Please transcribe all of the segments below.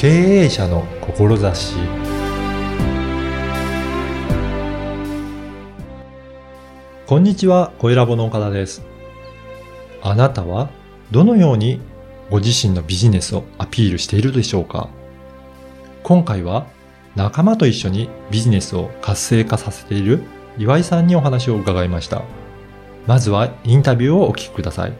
経営者の志こんにちは、小ラボの岡田です。あなたはどのようにご自身のビジネスをアピールしているでしょうか？今回は仲間と一緒にビジネスを活性化させている岩井さんにお話を伺いました。まずはインタビューをお聞きください。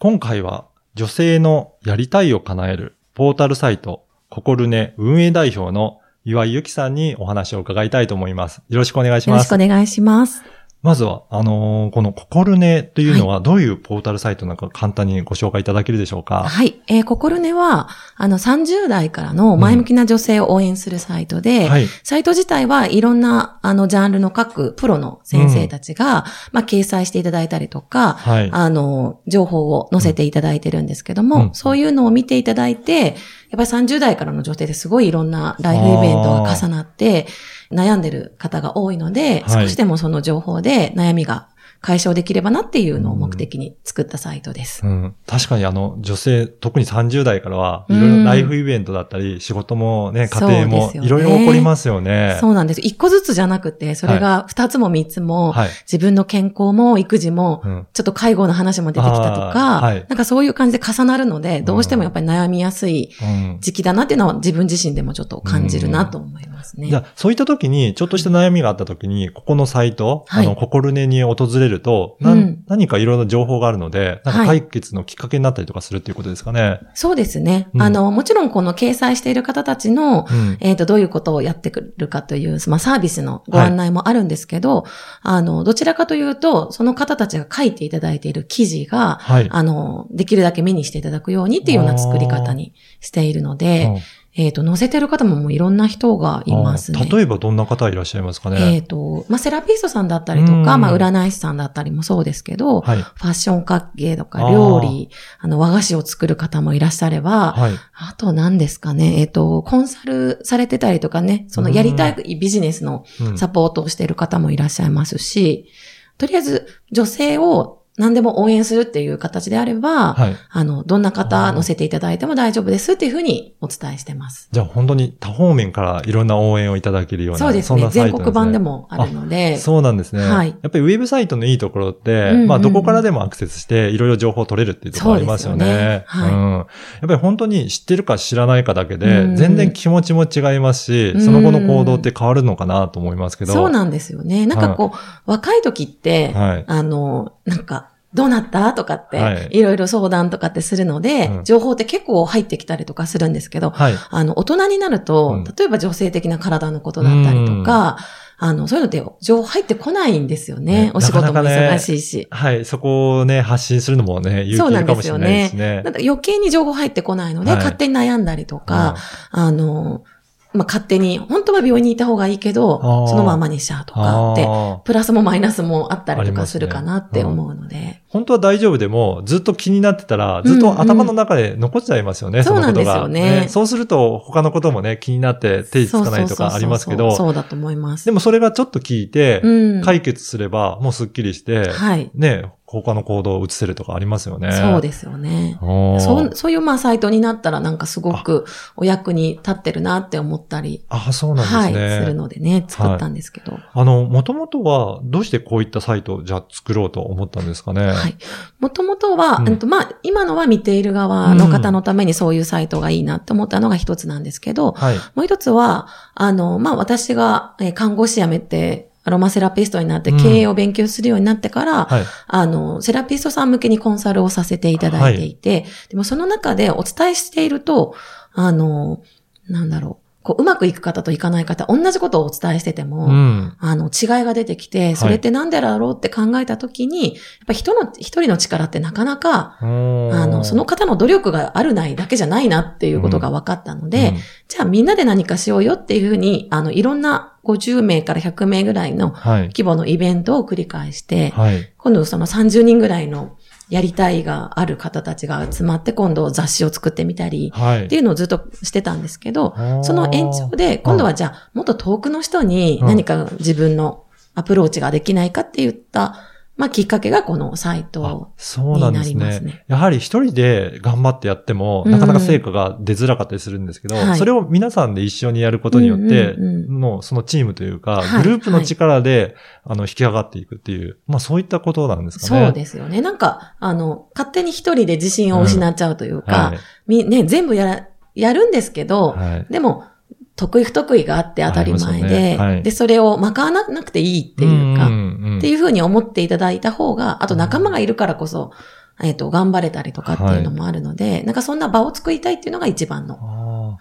今回は女性のやりたいを叶えるポータルサイト、ココルネ運営代表の岩井由紀さんにお話を伺いたいと思います。よろしくお願いしますよろしく。お願いします。まずは、あのーこのココルネというのはどういうポータルサイトなのか簡単にご紹介いただけるでしょうか？はい。えー、ココルネは、あの、30代からの前向きな女性を応援するサイトで、はい。サイト自体はいろんな、あの、ジャンルの各プロの先生たちが、まあ、掲載していただいたりとか、はい。あの、情報を載せていただいてるんですけども、うんそういうのを見ていただいて、やっぱり30代からの女性ですごいいろんなライフイベントが重なって、悩んでる方が多いので、はい。少しでもその情報で悩みが解消できればなっていうのを目的に作ったサイトです。うん、確かにあの、女性、特に30代からは、いうんろいろライフイベントだったり、仕事もね、家庭もいろいろ起こりますよね。そうなんです。一個ずつじゃなくて、それが二つも三つも、はい。自分の健康も育児も、うん。ちょっと介護の話も出てきたとか、はいなんかそういう感じで重なるので、どうしてもやっぱり悩みやすいうん。時期だなっていうのは自分自身でもちょっと感じるなと思いますね。じゃあ、そういった時に、ちょっとした悩みがあった時に、ここのサイト、はいあの、ココルネに訪れると、なうんん何かいろんな情報があるので、なんかはい解決のきっかけになったりとかするっていうことですかね。そうですね。うんあの、もちろんこの掲載している方たちの、うん。えっ、と、どういうことをやってくるかという、まあ、サービスのご案内もあるんですけど、あの、どちらかというと、その方たちが書いていただいている記事が、はい。あの、できるだけ目にしていただくようにっていうような作り方にしているので、うんえっ、と、載せてる方ももういろんな人がいますね。あ例えばどんな方いらっしゃいますかね？えっ、と、まあ、セラピストさんだったりとか、うんまあ、占い師さんだったりもそうですけど、はい。ファッション関係とか料理、あの、和菓子を作る方もいらっしゃれば、はい。あと何ですかね、えっ、と、コンサルされてたりとかね、そのやりたいビジネスのうんサポートをしている方もいらっしゃいますし、とりあえず女性を何でも応援するっていう形であれば、はい。あの、どんな方乗せていただいても大丈夫ですっていうふうにお伝えしてます。じゃあ本当に多方面からいろんな応援をいただけるような。そうですんなね。全国版でもあるので、そうなんですね。はいやっぱりウェブサイトのいいところって、うんうんまあどこからでもアクセスしていろいろ情報を取れるっていうところありますよね。そうですよねはいうん。やっぱり本当に知ってるか知らないかだけで、うん全然気持ちも違いますし、うんその後の行動って変わるのかなと思いますけど。そうなんですよね。なんかこう、若い時って、はい。あの、なんか、どうなった？とかっはいて、いろいろ相談とかってするので、うん情報って結構入ってきたりとかするんですけど、はい。あの、大人になると、うん例えば女性的な体のことだったりとか、あの、そういうのって情報入ってこないんですよね。ねお仕事もなかなかね忙しいし。はい。そこをね、発信するのもね、勇そうないんですよ気るかもしれないでねすね。なんか余計に情報入ってこないので、はい勝手に悩んだりとか、あの、まあ、勝手に、本当は病院にいた方がいいけどそのままにしちゃうとかって、プラスもマイナスもあったりとかするかなって思うので。本当は大丈夫でも、ずっと気になってたら、ずっと頭の中で残っちゃいますよね、うんうんそのことが。そうなんですよね。そうすると、他のこともね、気になって手つかないとかありますけど、そうだと思います。でもそれがちょっと聞いて、うん。解決すれば、もうスッキリして、はい。ね、他の行動を移せるとかありますよね。そうですよね。そう、そういうまあサイトになったらなんかすごくお役に立ってるなって思ったり、あ、そうなんはい、ですね。するのでね、作ったんですけど。あの、もともとは、どうしてこういったサイトをじゃあ作ろうと思ったんですかね？はい。もともとは、うんうんとまあ、今のは見ている側の方のためにそういうサイトがいいなって思ったのが一つなんですけど、はい。もう一つは、あの、まあ、私がえー看護師辞めて、アロマセラピストになってうん経営を勉強するようになってから、はい。あの、セラピストさん向けにコンサルをさせていただいていて、でもその中でお伝えしていると、あの、なんだろう、こう、うまくいく方といかない方、同じことをお伝えしてても、うん。あの、違いが出てきて、それってなんでだろうって考えたときに、やっぱ人の、一人の力ってなかなか、ああの、その方の努力があるないだけじゃないなっていうことが分かったので、じゃあみんなで何かしようよっていうふうに、あの、いろんな50名から100名ぐらいのはい。規模のイベントを繰り返して、はい。今度その30人ぐらいのやりたいがある方たちが集まって今度雑誌を作ってみたり、はい。っていうのをずっとしてたんですけどあー、その延長で、今度はじゃあ、もっと遠くの人に何か自分のアプローチができないかって言った、まあ、きっかけがこのサイトあそうなんですになりますね。ねやはり一人で頑張ってやっても、うんなかなか成果が出づらかったりするんですけど、はいそれを皆さんで一緒にやることによって、うんうんうんのそのチームというか、はいグループの力で、あの、引き上がっていくっていう、まあそういったことなんですかね。そうですよね。なんか、あの、勝手に一人で自信を失っちゃうというか、はい。み、ね、全部やら、やるんですけど、はい。でも、得意不得意があって当たり前で、よね。はい。で、それをまかわなくていいっていうか、んっていうふうに思っていただいた方が、あと仲間がいるからこそ、えっ、と、頑張れたりとかっていうのもあるので、なんかそんな場を作りたいっていうのが一番の。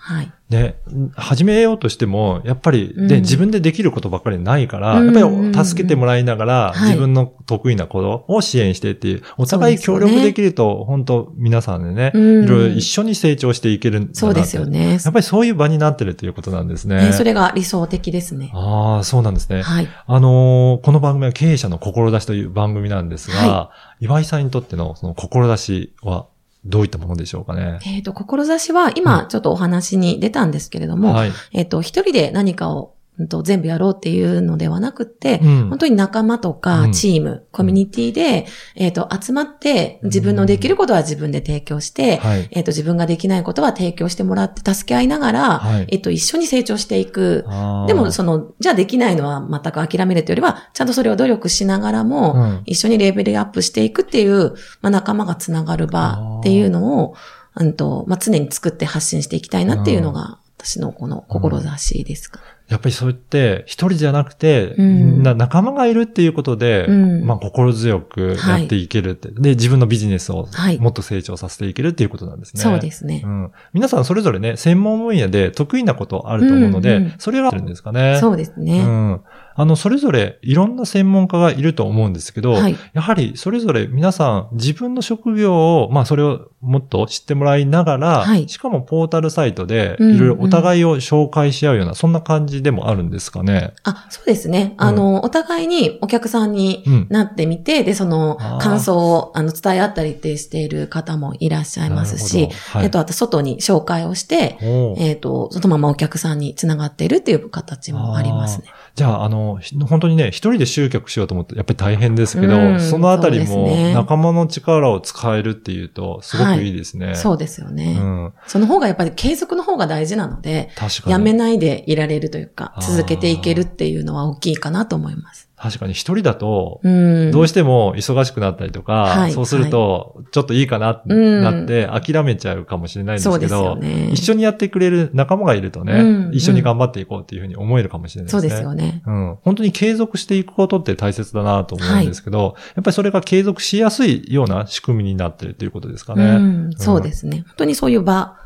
あはい。ーで、始めようとしても、やっぱり、で、うん自分でできることばっかりないから、うんやっぱり助けてもらいながら、はい自分の得意なことを支援してっていう、お互い協力できると、本当皆さんでね、うんいろいろ一緒に成長していけるんだそうですよ。ね。やっぱりそういう場になってるということなんですね。ねそれが理想的ですね。ああ、そうなんですね。はい。あのーこの番組は経営者の志という番組なんですが、は岩井さんにとってのその志はどういったものでしょうかね？えっ、と、志は、今、ちょっとお話に出たんですけれども、はい。えっ、と、一人で何かを、うんと全部やろうっていうのではなくって、うん。本当に仲間とうかん。チーム、コミュニティで、えっ、と、集まって、自分のできることは自分で提供して、はい。えっ、と、自分ができないことは提供してもらって助け合いながら、はい。えっ、と、一緒に成長していく。でも、その、じゃあできないのは全く諦めるというよりは、ちゃんとそれを努力しながらも、うん。一緒にレベルアップしていくっていう、まあ、仲間がつながる場っていうのを、うんと、まあ、常に作って発信していきたいなっていうのが、私のこの志ですか。やっぱりそうやって、一人じゃなくて、うんみんな仲間がいるっていうことで、うんまあ心強くやっていけるって、で、自分のビジネスをはいもっと成長させていけるっていうことなんですね。そうですねう。ん。皆さんそれぞれね、専門分野で得意なことあると思うので、うんうんそれがあるんですかね？そうですね。うん。あの、それぞれいろんな専門家がいると思うんですけど、はい。やはりそれぞれ皆さん自分の職業を、まあそれをもっと知ってもらいながら、はいしかもポータルサイトでうんうんいろいろお互いを紹介し合うような、そんな感じでもあるんですかね。あ、そうですね。あの、お互いにお客さんにうん。なってみて、で、その感想をあの伝え合ったりってしている方もいらっしゃいますしはい、えっと、あと外に紹介をして、えっと、そのままお客さんにつながっているっていう形もありますね。じゃあ、あの、ひ本当にね、一人で集客しようと思って、やっぱり大変ですけど、うんそのあたりも仲間の力を使えるっていうと、すごくいいですね。そうですよね。うん。その方がやっぱり継続の方が大事なので。やめないでいられるというか続けていけるっていうのは大きいかなと思います。確かに一人だと、うん。どうしても忙しくなったりとか、はいそうすると、ちょっといいかなってうんなって諦めちゃうかもしれないんですけど、ね。一緒にやってくれる仲間がいるとね、うん一緒に頑張っていこうっていうふうに思えるかもしれないですね。そうですよね。うん。本当に継続していくことって大切だなと思うんですけど、やっぱりそれが継続しやすいような仕組みになってるっていうことですかね。うん、そうですね。本当にそういう場、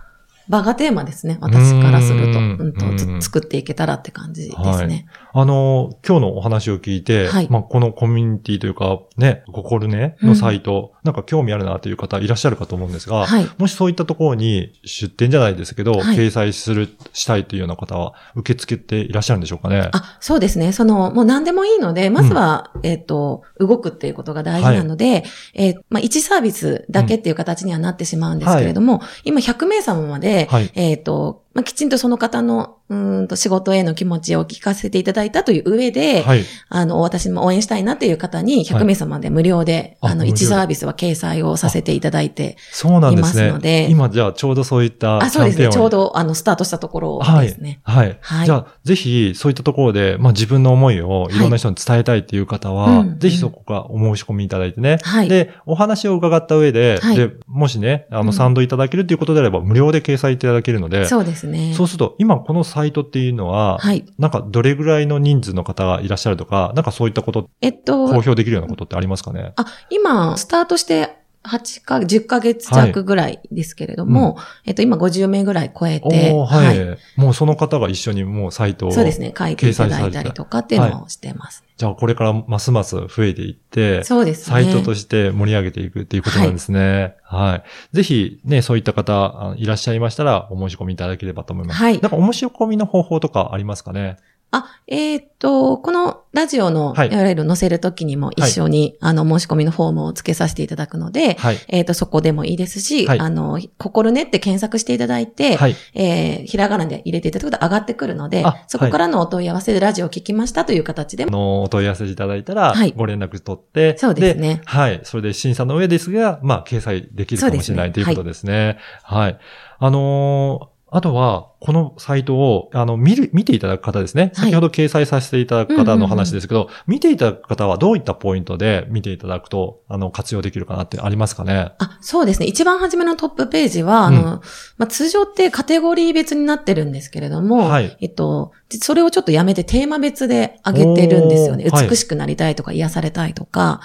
場がテーマですね。私からすると。ううんんとうんつ作っていけたらって感じですね。あの、今日のお話を聞いて、はいまあ、このコミュニティというか、ね、ゴコルネのサイト、なんか興味あるなという方いらっしゃるかと思うんですが、はい。もしそういったところに出店じゃないですけど、はい掲載する、したいというような方は受け付けていらっしゃるんでしょうかね。あ、そうですね。その、もう何でもいいので、まずは、えっ、と、動くっていうことが大事なので、えーまあ、1サービスだけっていう形にはなってしまうんですけれども、今100名様まで、はい。えっ、と、まあ、きちんとその方の、うーんと仕事への気持ちを聞かせていただいたという上で、はい。あの、私も応援したいなっていう方に100名様で無料で、あの、あ無料1サービスは掲載をさせていただいて、そうなんですね。いますので今じゃあちょうどそういったあ、そうですね。ちょうど、あの、スタートしたところはいですね。はい。はいじゃあ、ぜひ、そういったところで、まあ自分の思いをいろんな人に伝えたいっていう方は、うんぜひそこからお申し込みいただいてね。はいで、お話を伺った上で、はいで、もしね、あの、うん賛同いただけるっていうことであれば、無料で掲載いただけるので、そうですね。そうすると、今このサイトっていうのは、はい。なんかどれぐらいの人数の方がいらっしゃるとか、なんかそういったこと、えっと、公表できるようなことってありますかね？あ、今、スタートして8か、10ヶ月弱ぐらいですけれども、えっと、今50名ぐらい超えて、おーはい、もうその方が一緒にもうサイトを。そうですね、書いていただいたりとかっていうのをしてます。じゃあこれからますます増えていって、そうですね。サイトとして盛り上げていくっていうことなんですね。はい。ぜひね、そういった方あいらっしゃいましたら、お申し込みいただければと思います。はいなんかお申し込みの方法とかありますかね？あ、えっと、このラジオのはい URL 載せるときにも一緒に、あの、申し込みのフォームを付けさせていただくので、はい。えっ、と、そこでもいいですし、はいあの、心ねって検索していただいて、はい。えーひらがなで入れていただくと上がってくるのであ、そこからのお問い合わせでラジオを聞きましたという形であ、の、お問い合わせいただいたらはい、ご連絡取って、そうですねはい。それで審査の上ですが、まあ、掲載できるかもしれない、ねということですね。はい。あのーあとは、このサイトを、あの、見る、見ていただく方ですね。はい先ほど掲載させていただく方の話ですけど、見ていただく方はどういったポイントで見ていただくと、あの、活用できるかなってありますかねあ、そうですね。一番初めのトップページは、あの、まあ、通常ってカテゴリー別になってるんですけれども、はいえっと、それをちょっとやめてテーマ別で上げてるんですよね。美しくなりたいとか癒されたいとか、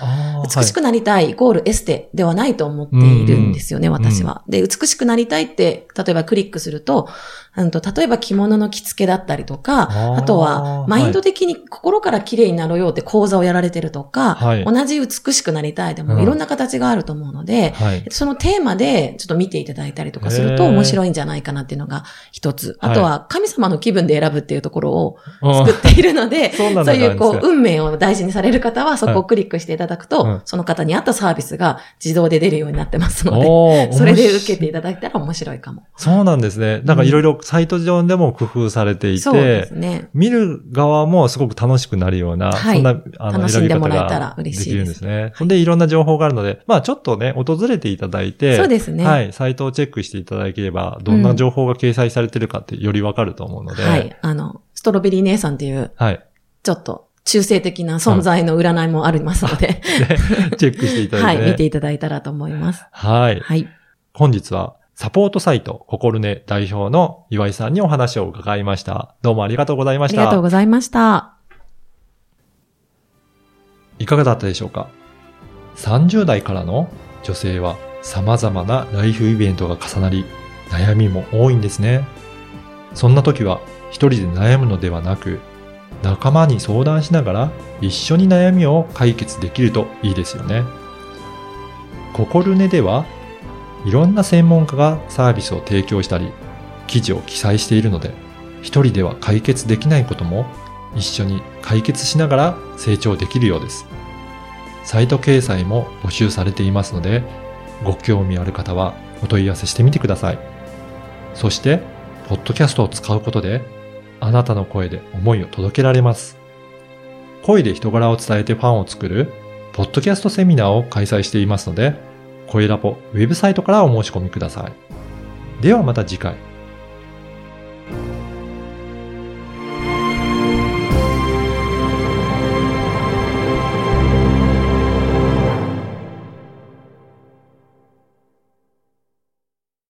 美しくなりたいイコールエステではないと思っているんですよね、うんうん私は。で、美しくなりたいって、例えばクリックすると、うんと例えば着物の着付けだったりとか、あとは、マインド的に心から綺麗になろうよって講座をやられてるとか、はい。同じ美しくなりたいでうん。もいろんな形があると思うので、はい。そのテーマでちょっと見ていただいたりとかすると面白いんじゃないかなっていうのが一つ。はい。あとは神様の気分で選ぶっていうところを作っているので、そういうこう、運命を大事にされる方はそこをクリックしていただくと、うん。その方に合ったサービスが自動で出るようになってますので、それで受けていただいたら面白いかも。そうなんですね。なんかいろいろサイト上でも工夫されていてす、ね。見る側もすごく楽しくなるような、はいそんな、あの、選び方んでもらえたらがで嬉しいですきるんですね。ほんで、いろんな情報があるので、まあちょっとね、訪れていただいて、そうですね。ははい。い、サイトをチェックしていただければ、どんな情報が掲載されてるかってよりわかると思うので、はい。あの、ストロベリー姉さんっていう、はい。ちょっと中性的な存在の占いもありますので、で、チェックしていただはいい、て、ね。見ていただいたらと思います。はい。はい。本日は、サポートサイト、ココルネ代表の岩井さんにお話を伺いました。どうもありがとうございました。ありがとうございました。いかがだったでしょうか ?30 代からの女性は様々なライフイベントが重なり、悩みも多いんですね。そんな時は一人で悩むのではなく、仲間に相談しながら一緒に悩みを解決できるといいですよね。ココルネではいろんな専門家がサービスを提供したり、記事を記載しているので、一人では解決できないことも一緒に解決しながら成長できるようです。サイト掲載も募集されていますので、ご興味ある方はお問い合わせしてみてください。そして、ポッドキャストを使うことで、あなたの声で思いを届けられます。声で人柄を伝えてファンを作る、ポッドキャストセミナーを開催していますので、声ラボウェブサイトからお申し込みください。ではまた次回。